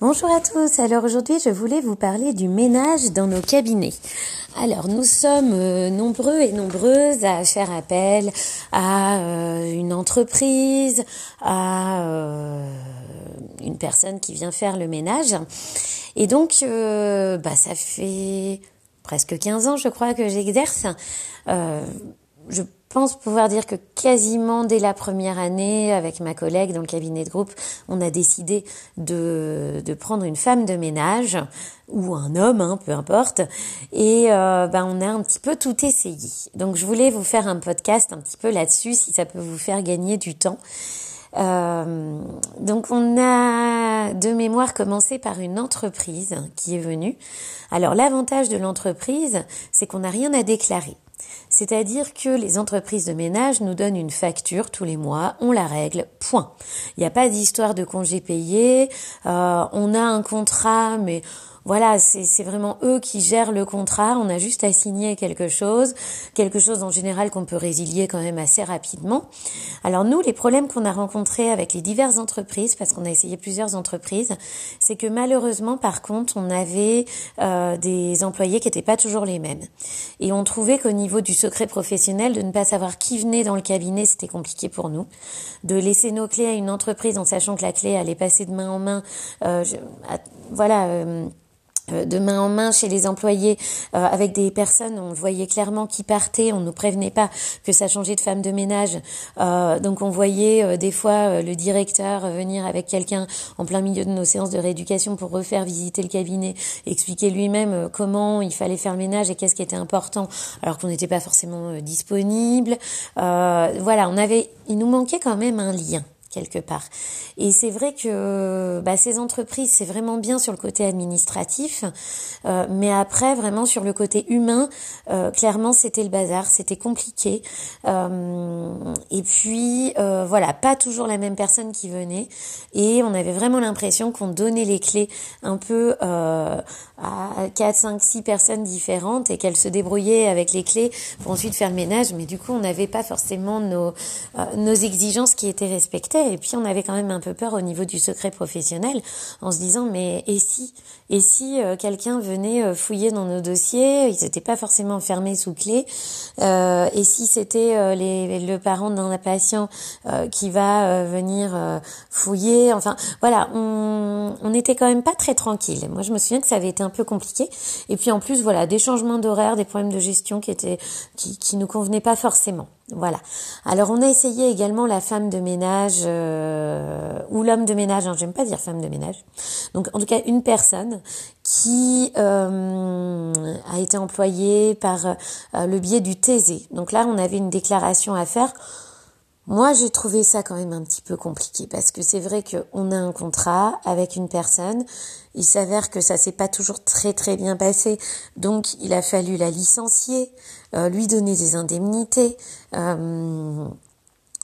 Bonjour à tous, alors aujourd'hui je voulais vous parler du ménage dans nos cabinets. Alors nous sommes euh, nombreux et nombreuses à faire appel à euh, une entreprise, à euh, une personne qui vient faire le ménage. Et donc bah, ça fait presque 15 ans je crois que j'exerce. je pense pouvoir dire que quasiment dès la première année, avec ma collègue dans le cabinet de groupe, on a décidé de, de prendre une femme de ménage ou un homme, hein, peu importe, et euh, ben on a un petit peu tout essayé. Donc je voulais vous faire un podcast un petit peu là-dessus, si ça peut vous faire gagner du temps. Euh, donc on a de mémoire commencé par une entreprise qui est venue. Alors l'avantage de l'entreprise, c'est qu'on n'a rien à déclarer. C'est-à-dire que les entreprises de ménage nous donnent une facture tous les mois, on la règle, point. Il n'y a pas d'histoire de congé payé, euh, on a un contrat, mais voilà, c'est vraiment eux qui gèrent le contrat. On a juste à signer quelque chose, quelque chose en général qu'on peut résilier quand même assez rapidement. Alors nous, les problèmes qu'on a rencontrés avec les diverses entreprises, parce qu'on a essayé plusieurs entreprises, c'est que malheureusement, par contre, on avait euh, des employés qui n'étaient pas toujours les mêmes. Et on trouvait qu'au niveau du secret professionnel, de ne pas savoir qui venait dans le cabinet, c'était compliqué pour nous. De laisser nos clés à une entreprise en sachant que la clé allait passer de main en main, euh, voilà. Euh, euh, de main en main chez les employés euh, avec des personnes, on voyait clairement qui partaient, on nous prévenait pas que ça changeait de femme de ménage. Euh, donc on voyait des fois le directeur venir avec quelqu'un en plein milieu de nos séances de rééducation pour refaire visiter le cabinet, expliquer lui-même comment il fallait faire le ménage et qu'est-ce qui était important, alors qu'on n'était pas forcément disponible. voilà, on avait, il nous manquait quand même un lien quelque part. Et c'est vrai que bah, ces entreprises, c'est vraiment bien sur le côté administratif, euh, mais après, vraiment sur le côté humain, euh, clairement, c'était le bazar, c'était compliqué. Euh, et puis, voilà, pas toujours la même personne qui venait, et on avait vraiment l'impression qu'on donnait les clés un peu à 4, 5, 6 personnes différentes et qu'elles se débrouillaient avec les clés pour ensuite faire le ménage, mais du coup, on n'avait pas forcément nos, nos exigences qui étaient respectées. Et puis on avait quand même un peu peur au niveau du secret professionnel en se disant mais et si et si euh, quelqu'un venait euh, fouiller dans nos dossiers, ils n'étaient pas forcément fermés sous clé. Euh, et si c'était les, le parent d'un patient qui va venir fouiller, enfin voilà, on, on était quand même pas très tranquille. Moi je me souviens que ça avait été un peu compliqué. Et puis en plus voilà des changements d'horaire, des problèmes de gestion qui étaient qui, qui nous convenaient pas forcément. Voilà. Alors on a essayé également la femme de ménage euh, ou l'homme de ménage. Hein, J'aime pas dire femme de ménage. Donc en tout cas une personne qui euh, a été employée par euh, le biais du TZ. Donc là on avait une déclaration à faire. Moi, j'ai trouvé ça quand même un petit peu compliqué parce que c'est vrai qu'on a un contrat avec une personne. Il s'avère que ça s'est pas toujours très très bien passé, donc il a fallu la licencier, euh, lui donner des indemnités. Euh,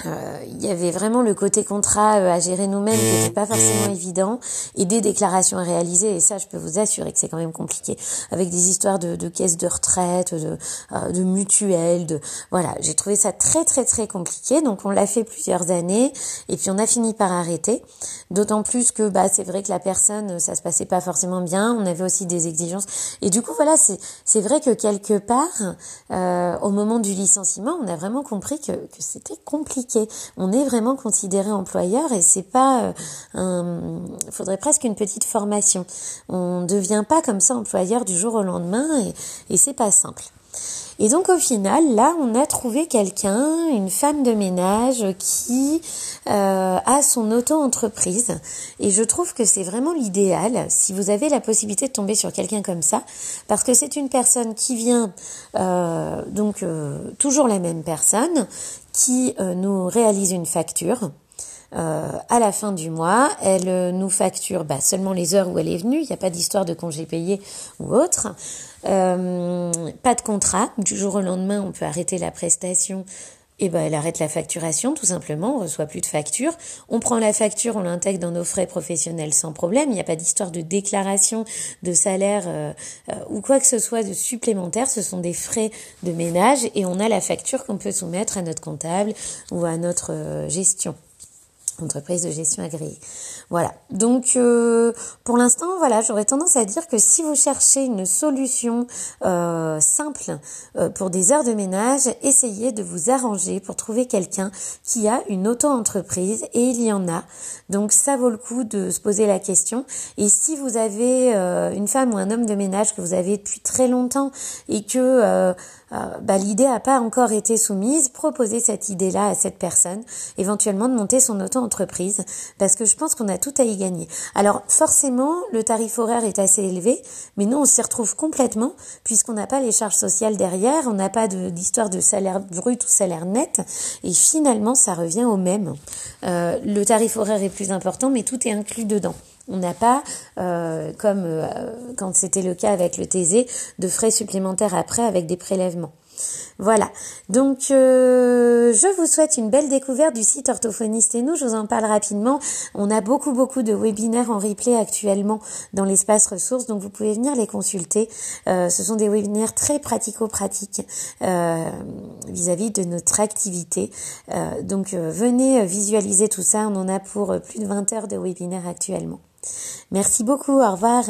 il y avait vraiment le côté contrat euh, à gérer nous-mêmes qui n'était pas forcément évident et des déclarations à réaliser. Et ça je peux vous assurer que c'est quand même compliqué. Avec des histoires de, de caisses de retraite de, euh, de mutuelles de voilà. J'ai trouvé ça très très très compliqué. Donc on l'a fait plusieurs années et puis on a fini par arrêter. D'autant plus que bah c'est vrai que la personne ça se passait pas forcément bien. On avait aussi des exigences. Et du coup voilà c'est c'est vrai que quelque part euh, au moment du licenciement on a vraiment compris que, que c'était compliqué on est vraiment considéré employeur et c'est pas euh, un, faudrait presque une petite formation. On ne devient pas comme ça employeur du jour au lendemain et, et c'est pas simple. Et donc au final, là, on a trouvé quelqu'un, une femme de ménage qui euh, a son auto-entreprise. Et je trouve que c'est vraiment l'idéal si vous avez la possibilité de tomber sur quelqu'un comme ça, parce que c'est une personne qui vient, euh, donc euh, toujours la même personne, qui nous réalise une facture. À la fin du mois, elle nous facture bah, seulement les heures où elle est venue. Il n'y a pas d'histoire de congé payé ou autre. Euh, pas de contrat. Du jour au lendemain, on peut arrêter la prestation. Et ben, elle arrête la facturation, tout simplement. On reçoit plus de facture. On prend la facture, on l'intègre dans nos frais professionnels sans problème. Il n'y a pas d'histoire de déclaration de salaire euh, euh, ou quoi que ce soit de supplémentaire. Ce sont des frais de ménage et on a la facture qu'on peut soumettre à notre comptable ou à notre gestion. Entreprise de gestion agréée. Voilà. Donc euh, pour l'instant, voilà, j'aurais tendance à dire que si vous cherchez une solution euh, simple euh, pour des heures de ménage, essayez de vous arranger pour trouver quelqu'un qui a une auto-entreprise et il y en a. Donc ça vaut le coup de se poser la question. Et si vous avez une femme ou un homme de ménage que vous avez depuis très longtemps et que bah, l'idée n'a pas encore été soumise, proposez cette idée-là à cette personne, éventuellement de monter son auto-entreprise, parce que je pense qu'on a tout à y gagner. Alors forcément, le tarif horaire est assez élevé, mais nous, on s'y retrouve complètement, puisqu'on n'a pas les charges sociales derrière, on n'a pas d'histoire de, salaire brut ou salaire net, et finalement, ça revient au même. Euh, le tarif horaire est plus important, mais tout est inclus dedans. On n'a pas, euh, comme euh, quand c'était le cas avec le TZ, de frais supplémentaires après avec des prélèvements. Voilà. Donc, euh, je vous souhaite une belle découverte du site Orthophoniste et nous. Je vous en parle rapidement. On a beaucoup, beaucoup de webinaires en replay actuellement dans l'espace ressources, donc vous pouvez venir les consulter. Euh, ce sont des webinaires très pratico-pratiques euh, vis-à-vis de notre activité. donc, venez visualiser tout ça. On en a pour plus de 20 heures de webinaires actuellement. Merci beaucoup. Au revoir.